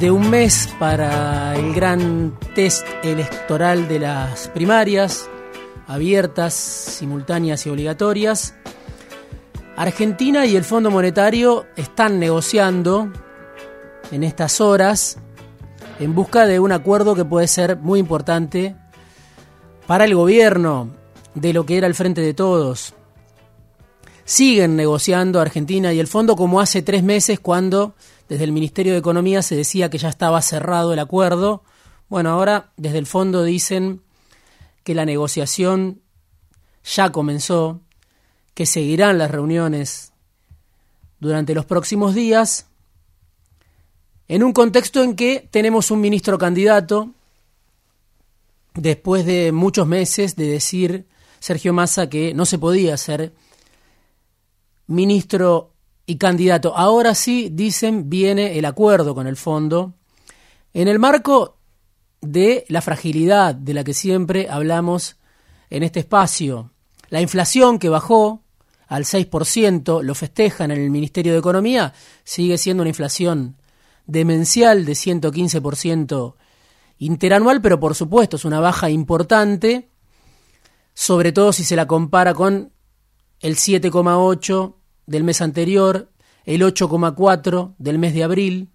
de un mes para el gran test electoral de las primarias, abiertas, simultáneas y obligatorias. Argentina y el Fondo Monetario están negociando en estas horas en busca de un acuerdo que puede ser muy importante para el gobierno de lo que era el Frente de Todos. Siguen negociando Argentina y el Fondo como hace tres meses cuando desde el Ministerio de Economía se decía que ya estaba cerrado el acuerdo. Bueno, ahora desde el fondo dicen que la negociación ya comenzó, que seguirán las reuniones durante los próximos días, en un contexto en que tenemos un ministro candidato, después de muchos meses de decir Sergio Massa que no se podía ser ministro y candidato. Ahora sí, dicen, viene el acuerdo con el fondo en el marco de la fragilidad de la que siempre hablamos en este espacio. La inflación que bajó al 6%, lo festejan en el Ministerio de Economía, sigue siendo una inflación demencial de 115% interanual, pero por supuesto es una baja importante, sobre todo si se la compara con el 7,8 del mes anterior, el 8,4 del mes de abril.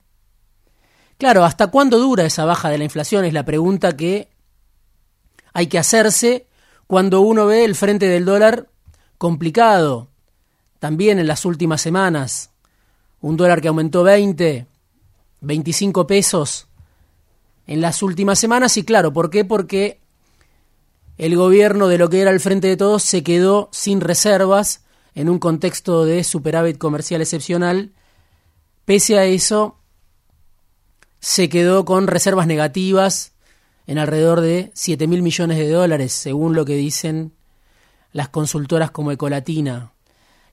Claro, ¿hasta cuándo dura esa baja de la inflación? Es la pregunta que hay que hacerse cuando uno ve el frente del dólar complicado. También en las últimas semanas, un dólar que aumentó 20, 25 pesos en las últimas semanas. Y claro, ¿por qué? Porque el gobierno de lo que era el frente de todos se quedó sin reservas en un contexto de superávit comercial excepcional, pese a eso se quedó con reservas negativas en alrededor de 7 mil millones de dólares, según lo que dicen las consultoras como Ecolatina.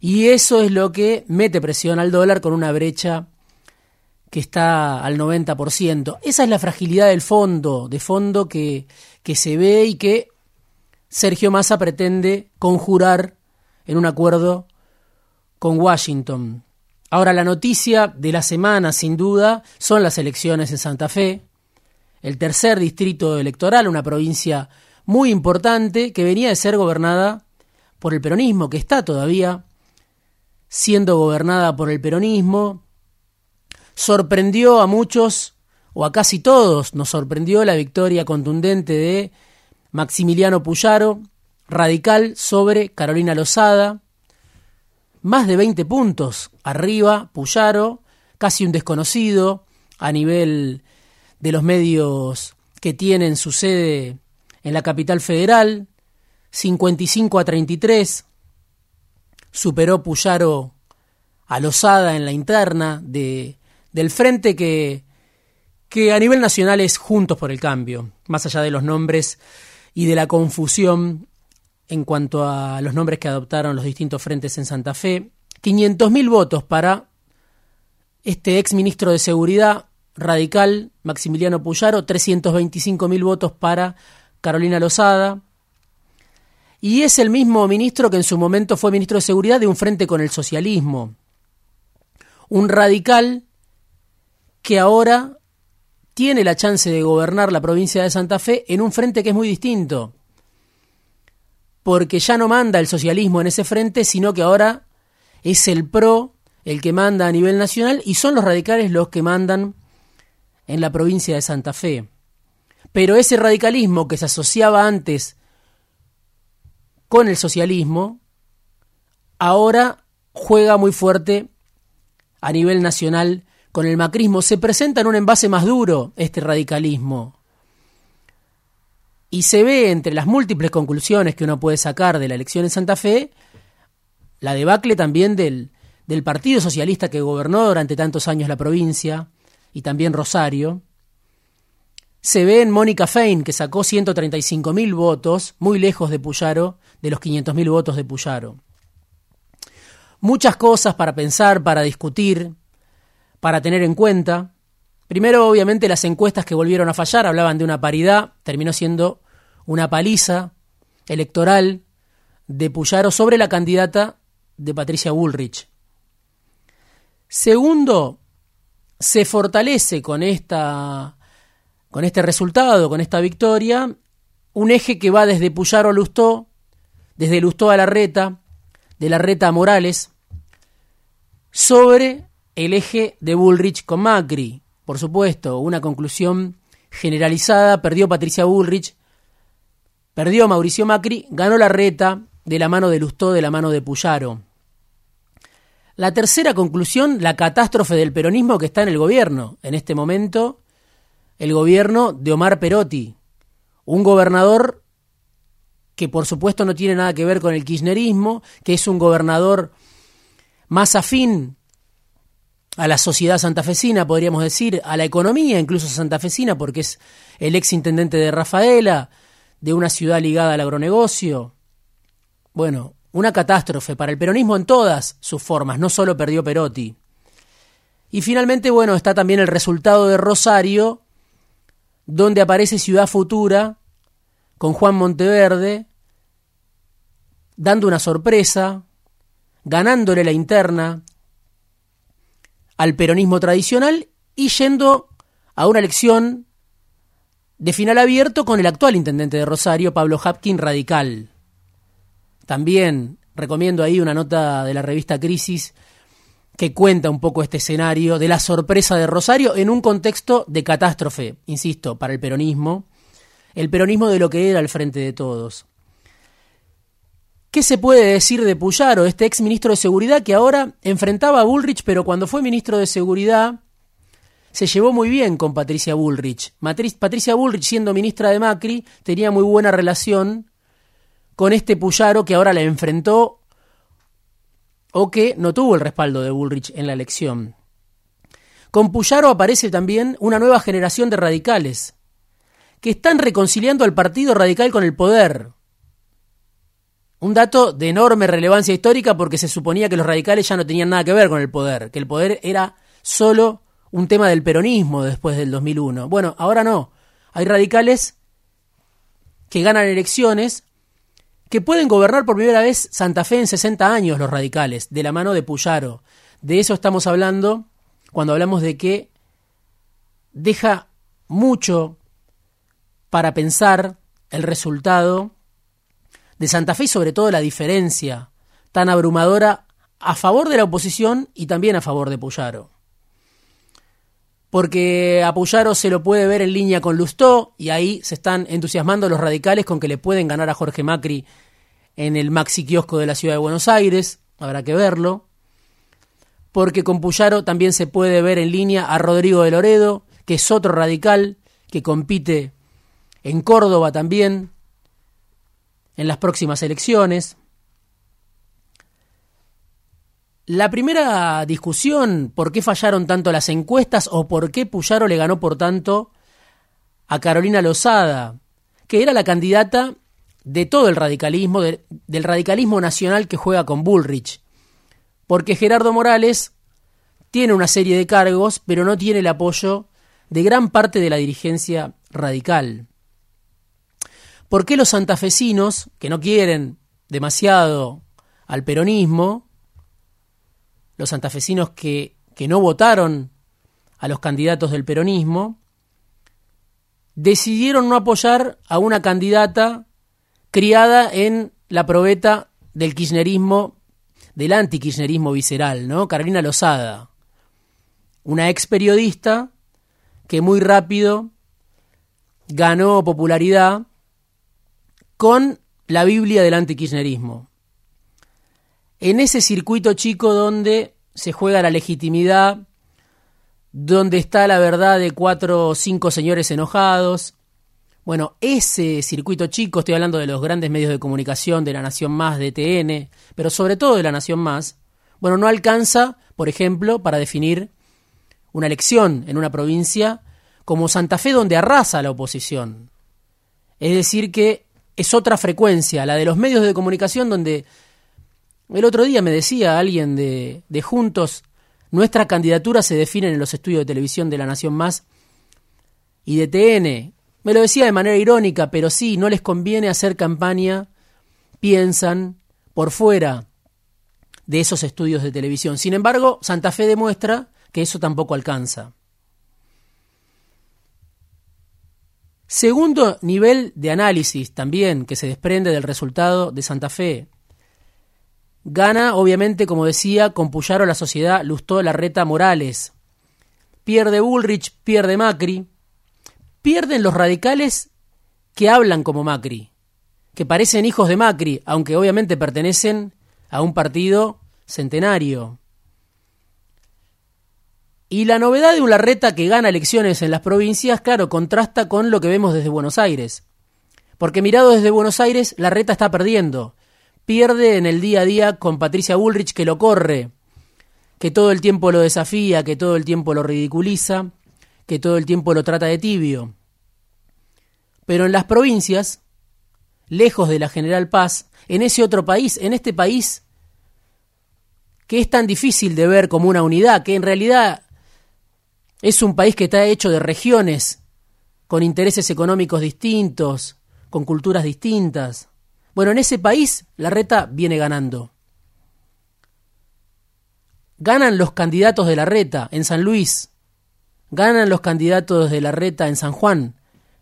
Y eso es lo que mete presión al dólar con una brecha que está al 90%. Esa es la fragilidad del fondo, de fondo que, que se ve y que Sergio Massa pretende conjurar en un acuerdo con Washington. Ahora, la noticia de la semana, sin duda, son las elecciones en Santa Fe, el tercer distrito electoral, una provincia muy importante que venía de ser gobernada por el peronismo, que está todavía siendo gobernada por el peronismo. Sorprendió a muchos, o a casi todos, nos sorprendió la victoria contundente de Maximiliano Puyaro, radical sobre Carolina Lozada. Más de 20 puntos arriba, Puyaro, casi un desconocido a nivel de los medios que tienen su sede en la capital federal, 55 a 33, superó Puyaro a Lozada en la interna de, del frente que, que a nivel nacional es Juntos por el Cambio, más allá de los nombres y de la confusión en cuanto a los nombres que adoptaron los distintos frentes en Santa Fe. 500.000 votos para este ex ministro de Seguridad radical, Maximiliano Puyaro, 325.000 votos para Carolina Lozada. Y es el mismo ministro que en su momento fue ministro de Seguridad de un frente con el socialismo. Un radical que ahora tiene la chance de gobernar la provincia de Santa Fe en un frente que es muy distinto porque ya no manda el socialismo en ese frente, sino que ahora es el PRO el que manda a nivel nacional y son los radicales los que mandan en la provincia de Santa Fe. Pero ese radicalismo que se asociaba antes con el socialismo, ahora juega muy fuerte a nivel nacional con el macrismo. Se presenta en un envase más duro este radicalismo. Y se ve entre las múltiples conclusiones que uno puede sacar de la elección en Santa Fe, la debacle también del, del Partido Socialista que gobernó durante tantos años la provincia y también Rosario, se ve en Mónica Fein, que sacó 135.000 votos, muy lejos de Puyaro, de los 500.000 votos de Puyaro. Muchas cosas para pensar, para discutir, para tener en cuenta. Primero, obviamente, las encuestas que volvieron a fallar hablaban de una paridad, terminó siendo una paliza electoral de Puyaro sobre la candidata de Patricia Bullrich. Segundo, se fortalece con, esta, con este resultado, con esta victoria, un eje que va desde Puyaro a Lustó, desde Lustó a la Reta, de la Reta a Morales, sobre el eje de Bullrich con Macri. Por supuesto, una conclusión generalizada, perdió Patricia Bullrich, perdió Mauricio Macri, ganó la Reta de la mano de Lustó, de la mano de Puyaro. La tercera conclusión, la catástrofe del peronismo que está en el gobierno. En este momento, el gobierno de Omar Perotti, un gobernador que por supuesto no tiene nada que ver con el kirchnerismo, que es un gobernador más afín a la sociedad santafesina, podríamos decir, a la economía incluso santafesina, porque es el ex intendente de Rafaela, de una ciudad ligada al agronegocio. Bueno, una catástrofe para el peronismo en todas sus formas, no solo perdió Perotti. Y finalmente, bueno, está también el resultado de Rosario, donde aparece Ciudad Futura, con Juan Monteverde, dando una sorpresa, ganándole la interna al peronismo tradicional y yendo a una elección de final abierto con el actual intendente de Rosario, Pablo Hapkin, radical. También recomiendo ahí una nota de la revista Crisis que cuenta un poco este escenario de la sorpresa de Rosario en un contexto de catástrofe, insisto, para el peronismo, el peronismo de lo que era el frente de todos. ¿Qué se puede decir de Puyaro, este ex ministro de Seguridad que ahora enfrentaba a Bullrich, pero cuando fue ministro de Seguridad se llevó muy bien con Patricia Bullrich? Patricia Bullrich, siendo ministra de Macri, tenía muy buena relación con este Puyaro que ahora le enfrentó o que no tuvo el respaldo de Bullrich en la elección. Con Puyaro aparece también una nueva generación de radicales que están reconciliando al Partido Radical con el poder. Un dato de enorme relevancia histórica porque se suponía que los radicales ya no tenían nada que ver con el poder, que el poder era solo un tema del peronismo después del 2001. Bueno, ahora no. Hay radicales que ganan elecciones que pueden gobernar por primera vez Santa Fe en 60 años los radicales, de la mano de Puyaro. De eso estamos hablando cuando hablamos de que deja mucho para pensar el resultado de Santa Fe y sobre todo la diferencia tan abrumadora a favor de la oposición y también a favor de Puyaro. Porque a Puyaro se lo puede ver en línea con Lustó y ahí se están entusiasmando los radicales con que le pueden ganar a Jorge Macri en el maxi kiosco de la ciudad de Buenos Aires, habrá que verlo. Porque con Puyaro también se puede ver en línea a Rodrigo de Loredo, que es otro radical que compite en Córdoba también en las próximas elecciones. La primera discusión, por qué fallaron tanto las encuestas o por qué Puyaro le ganó por tanto a Carolina Lozada, que era la candidata de todo el radicalismo, del radicalismo nacional que juega con Bullrich. Porque Gerardo Morales tiene una serie de cargos, pero no tiene el apoyo de gran parte de la dirigencia radical. ¿Por qué los santafesinos, que no quieren demasiado al peronismo, los santafesinos que, que no votaron a los candidatos del peronismo, decidieron no apoyar a una candidata criada en la probeta del kirchnerismo, del antikirchnerismo visceral, ¿no? Carolina Lozada, una ex periodista que muy rápido ganó popularidad con la Biblia del antikirchnerismo. En ese circuito chico donde se juega la legitimidad, donde está la verdad de cuatro o cinco señores enojados. Bueno, ese circuito chico, estoy hablando de los grandes medios de comunicación, de la Nación Más, de TN, pero sobre todo de la Nación Más, bueno, no alcanza, por ejemplo, para definir una elección en una provincia como Santa Fe donde arrasa la oposición. Es decir, que es otra frecuencia, la de los medios de comunicación donde el otro día me decía alguien de, Juntos, nuestra candidatura se define en los estudios de televisión de La Nación Más y de TN. Me lo decía de manera irónica, pero sí, no les conviene hacer campaña, piensan, por fuera de esos estudios de televisión. Sin embargo, Santa Fe demuestra que eso tampoco alcanza. Segundo nivel de análisis también que se desprende del resultado de Santa Fe. Gana, obviamente, como decía, con Puyaro la sociedad Lustó Larreta Morales. Pierde Bullrich, pierde Macri. Pierden los radicales que hablan como Macri, que parecen hijos de Macri, aunque obviamente pertenecen a un partido centenario. Y la novedad de un Larreta que gana elecciones en las provincias, claro, contrasta con lo que vemos desde Buenos Aires. Porque mirado desde Buenos Aires, Larreta está perdiendo. Pierde en el día a día con Patricia Bullrich que lo corre, que todo el tiempo lo desafía, que todo el tiempo lo ridiculiza, que todo el tiempo lo trata de tibio. Pero en las provincias, lejos de la General Paz, en ese otro país, en este país que es tan difícil de ver como una unidad, que en realidad es un país que está hecho de regiones con intereses económicos distintos, con culturas distintas. Bueno, en ese país la reta viene ganando. Ganan los candidatos de la reta en San Luis, ganan los candidatos de la reta en San Juan,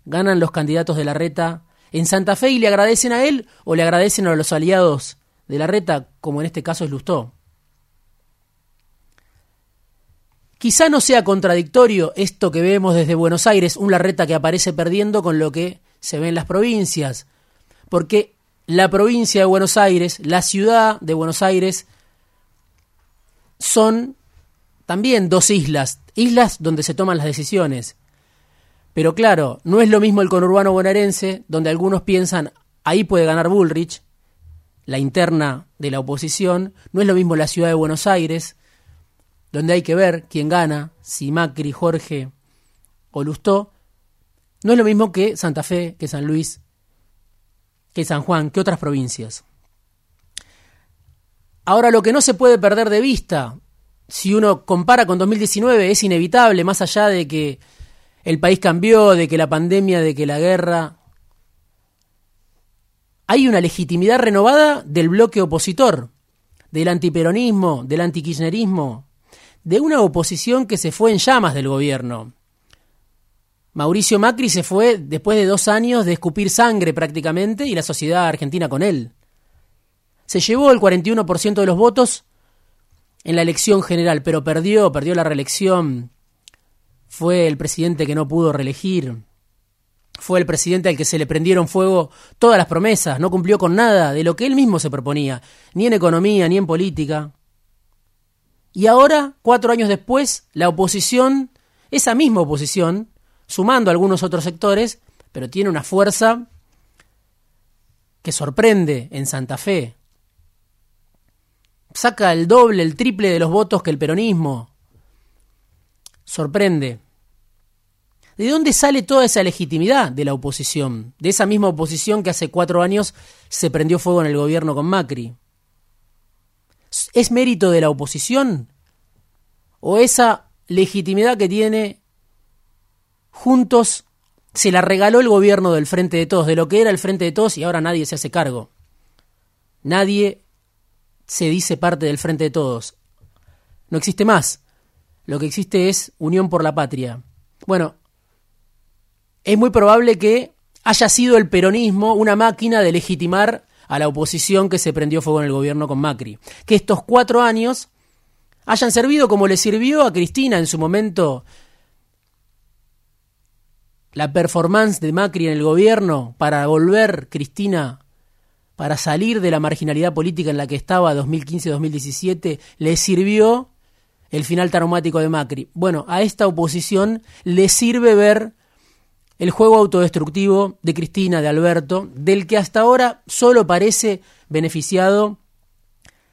ganan los candidatos de la reta en Santa Fe y le agradecen a él o le agradecen a los aliados de la reta, como en este caso es Lustó. Quizá no sea contradictorio esto que vemos desde Buenos Aires, un Larreta que aparece perdiendo con lo que se ve en las provincias, porque la provincia de Buenos Aires, la ciudad de Buenos Aires, son también dos islas, islas donde se toman las decisiones. Pero claro, no es lo mismo el conurbano bonaerense, donde algunos piensan ahí puede ganar Bullrich, la interna de la oposición, no es lo mismo la ciudad de Buenos Aires, donde hay que ver quién gana, si Macri, Jorge o Lustó, no es lo mismo que Santa Fe, que San Luis, que San Juan, que otras provincias. Ahora, lo que no se puede perder de vista, si uno compara con 2019, es inevitable, más allá de que el país cambió, de que la pandemia, de que la guerra... Hay una legitimidad renovada del bloque opositor, del antiperonismo, del antikirchnerismo, de una oposición que se fue en llamas del gobierno. Mauricio Macri se fue después de dos años de escupir sangre prácticamente y la sociedad argentina con él. Se llevó el 41% de los votos en la elección general, pero perdió, perdió la reelección. Fue el presidente que no pudo reelegir. Fue el presidente al que se le prendieron fuego todas las promesas, no cumplió con nada de lo que él mismo se proponía, ni en economía, ni en política. Y ahora, cuatro años después, la oposición, esa misma oposición, sumando algunos otros sectores, pero tiene una fuerza que sorprende en Santa Fe. Saca el doble, el triple de los votos que el peronismo. Sorprende. ¿De dónde sale toda esa legitimidad de la oposición? De esa misma oposición que hace cuatro años se prendió fuego en el gobierno con Macri. ¿Es mérito de la oposición? ¿O esa legitimidad que tiene juntos se la regaló el gobierno del Frente de Todos, de lo que era el Frente de Todos y ahora nadie se hace cargo? Nadie se dice parte del Frente de Todos. No existe más. Lo que existe es Unión por la Patria. Bueno, es muy probable que haya sido el peronismo una máquina de legitimar a la oposición que se prendió fuego en el gobierno con Macri. Que estos cuatro años hayan servido como le sirvió a Cristina en su momento la performance de Macri en el gobierno para volver Cristina, para salir de la marginalidad política en la que estaba 2015-2017, le sirvió el final traumático de Macri. Bueno, a esta oposición le sirve ver el juego autodestructivo de Cristina, de Alberto, del que hasta ahora solo parece beneficiado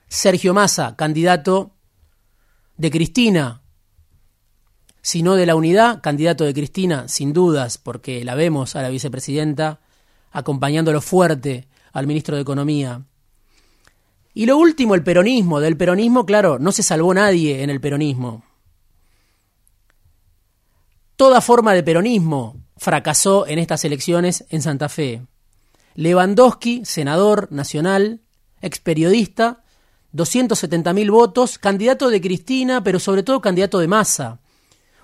Sergio Massa, candidato de Cristina. sino de la unidad, candidato de Cristina, sin dudas, porque la vemos a la vicepresidenta acompañándolo fuerte al ministro de Economía. Y lo último, el peronismo. Del peronismo, claro, no se salvó nadie en el peronismo. Toda forma de peronismo fracasó en estas elecciones en Santa Fe. Lewandowski, senador nacional, ex periodista, 270.000 votos, candidato de Cristina, pero sobre todo candidato de Massa.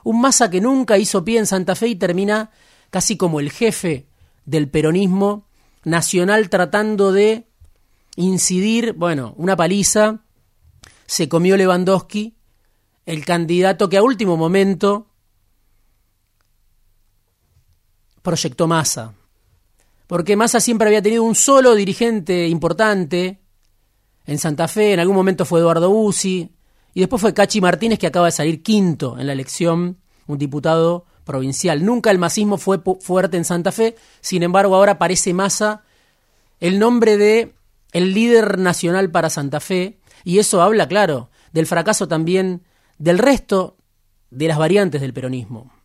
Un Massa que nunca hizo pie en Santa Fe y termina casi como el jefe del peronismo nacional tratando de incidir, bueno, una paliza, se comió Lewandowski, el candidato que a último momento proyectó Massa. Porque Massa siempre había tenido un solo dirigente importante en Santa Fe, en algún momento fue Eduardo Uzi, y después fue Cachi Martínez, que acaba de salir quinto en la elección, un diputado provincial. Nunca el masismo fue fuerte en Santa Fe, sin embargo ahora aparece Massa el nombre de el líder nacional para Santa Fe, y eso habla, claro, del fracaso también del resto de las variantes del peronismo.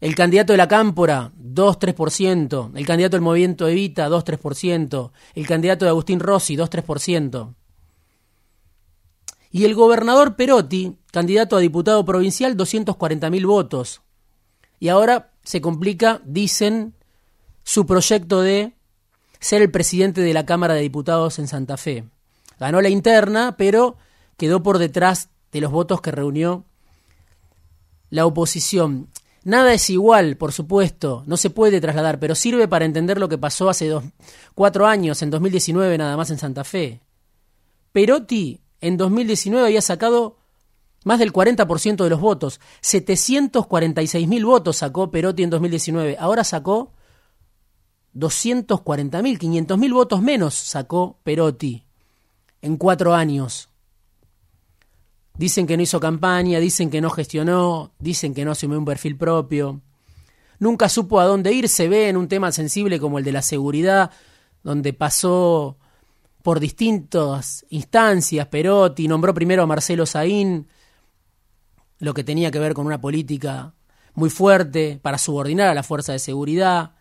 El candidato de la Cámpora, 2-3%. El candidato del Movimiento Evita, 2-3%. El candidato de Agustín Rossi, 2-3%. Y el gobernador Perotti, candidato a diputado provincial, 240.000 votos. Y ahora se complica, dicen, su proyecto de ser el presidente de la Cámara de Diputados en Santa Fe. Ganó la interna, pero quedó por detrás de los votos que reunió la oposición. Nada es igual, por supuesto, no se puede trasladar, pero sirve para entender lo que pasó hace dos, cuatro años, en 2019 nada más en Santa Fe. Perotti en 2019 había sacado más del 40% de los votos. 746.000 votos sacó Perotti en 2019. Ahora sacó 240.000, 500.000 votos menos sacó Perotti en cuatro años. Dicen que no hizo campaña, dicen que no gestionó, dicen que no asumió un perfil propio. Nunca supo a dónde ir, se ve en un tema sensible como el de la seguridad, donde pasó por distintas instancias, Perotti nombró primero a Marcelo Saín, lo que tenía que ver con una política muy fuerte para subordinar a la fuerza de seguridad.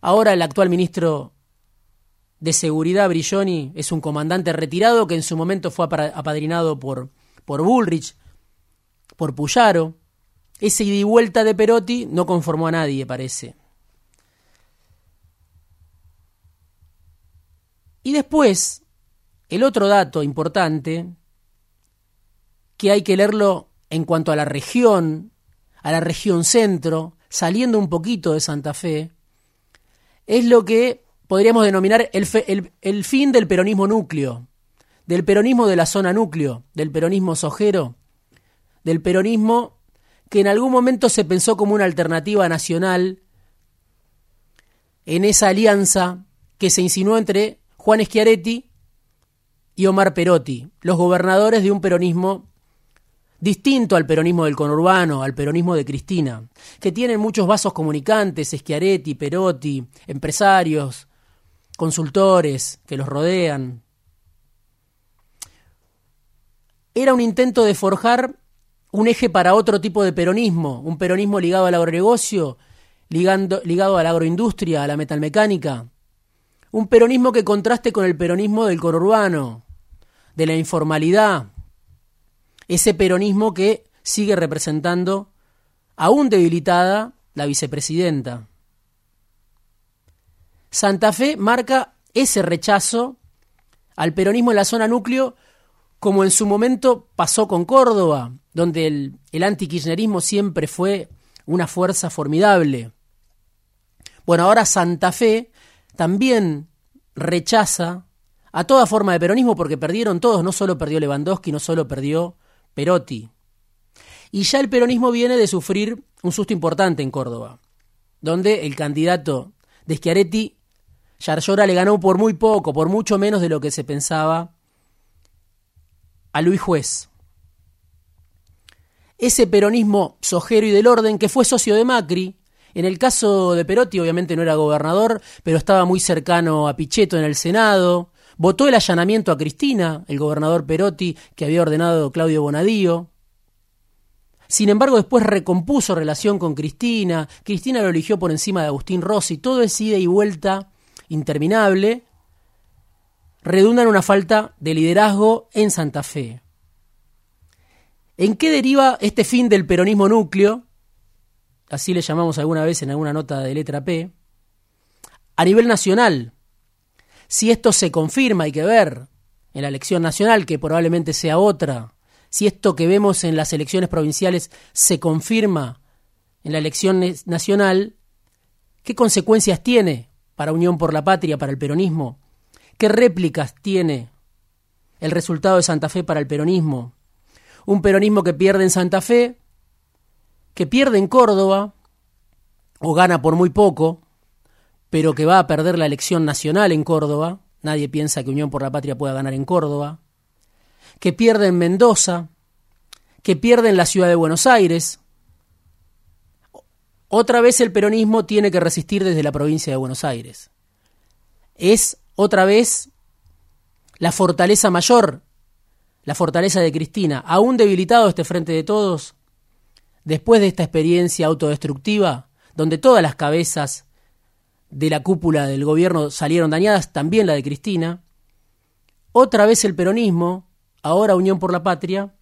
Ahora el actual ministro de Seguridad, Brilloni, es un comandante retirado que en su momento fue apadrinado por por Bullrich, por Puyaro. Ese ida y vuelta de Perotti no conformó a nadie, parece. Y después, el otro dato importante, que hay que leerlo en cuanto a la región, a la región centro, saliendo un poquito de Santa Fe, es lo que podríamos denominar el, el fin del peronismo núcleo del peronismo de la zona núcleo, del peronismo sojero, del peronismo que en algún momento se pensó como una alternativa nacional en esa alianza que se insinuó entre Juan Schiaretti y Omar Perotti, los gobernadores de un peronismo distinto al peronismo del conurbano, al peronismo de Cristina, que tienen muchos vasos comunicantes, Schiaretti, Perotti, empresarios, consultores que los rodean, era un intento de forjar un eje para otro tipo de peronismo, un peronismo ligado al agronegocio, ligado a la agroindustria, a la metalmecánica, un peronismo que contraste con el peronismo del conurbano, de la informalidad, ese peronismo que sigue representando, aún debilitada, la vicepresidenta. Santa Fe marca ese rechazo al peronismo en la zona núcleo como en su momento pasó con Córdoba, donde el, el antikirchnerismo siempre fue una fuerza formidable. Bueno, ahora Santa Fe también rechaza a toda forma de peronismo porque perdieron todos, no solo perdió Lewandowski, no solo perdió Perotti. Y ya el peronismo viene de sufrir un susto importante en Córdoba, donde el candidato de Schiaretti, Yarlora, le ganó por muy poco, por mucho menos de lo que se pensaba a Luis Juez. Ese peronismo sojero y del orden que fue socio de Macri, en el caso de Perotti obviamente no era gobernador, pero estaba muy cercano a Pichetto en el Senado, votó el allanamiento a Cristina, el gobernador Perotti que había ordenado Claudio Bonadío. Sin embargo, después recompuso relación con Cristina, Cristina lo eligió por encima de Agustín Rossi, todo es ida y vuelta interminable, redunda en una falta de liderazgo en Santa Fe. ¿En qué deriva este fin del peronismo núcleo? Así le llamamos alguna vez en alguna nota de letra P. A nivel nacional, si esto se confirma, hay que ver en la elección nacional, que probablemente sea otra, si esto que vemos en las elecciones provinciales se confirma en la elección nacional, ¿qué consecuencias tiene para Unión por la Patria, para el peronismo? ¿Qué réplicas tiene el resultado de Santa Fe para el peronismo? Un peronismo que pierde en Santa Fe, que pierde en Córdoba, o gana por muy poco, pero que va a perder la elección nacional en Córdoba, nadie piensa que Unión por la Patria pueda ganar en Córdoba, que pierde en Mendoza, que pierde en la ciudad de Buenos Aires. Otra vez el peronismo tiene que resistir desde la provincia de Buenos Aires. Es otra vez la fortaleza mayor, la fortaleza de Cristina, aún debilitado este frente de todos, después de esta experiencia autodestructiva, donde todas las cabezas de la cúpula del gobierno salieron dañadas, también la de Cristina, otra vez el peronismo, ahora Unión por la Patria,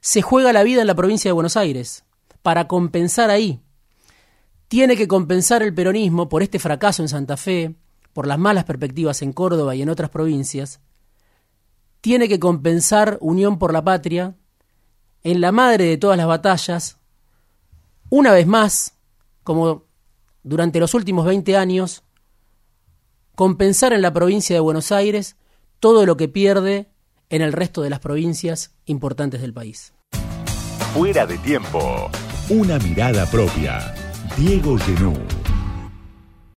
se juega la vida en la provincia de Buenos Aires, para compensar ahí. Tiene que compensar el peronismo por este fracaso en Santa Fe, por las malas perspectivas en Córdoba y en otras provincias, tiene que compensar Unión por la Patria en la madre de todas las batallas, una vez más, como durante los últimos 20 años, compensar en la provincia de Buenos Aires todo lo que pierde en el resto de las provincias importantes del país. Fuera de tiempo. Una mirada propia. Diego Genú.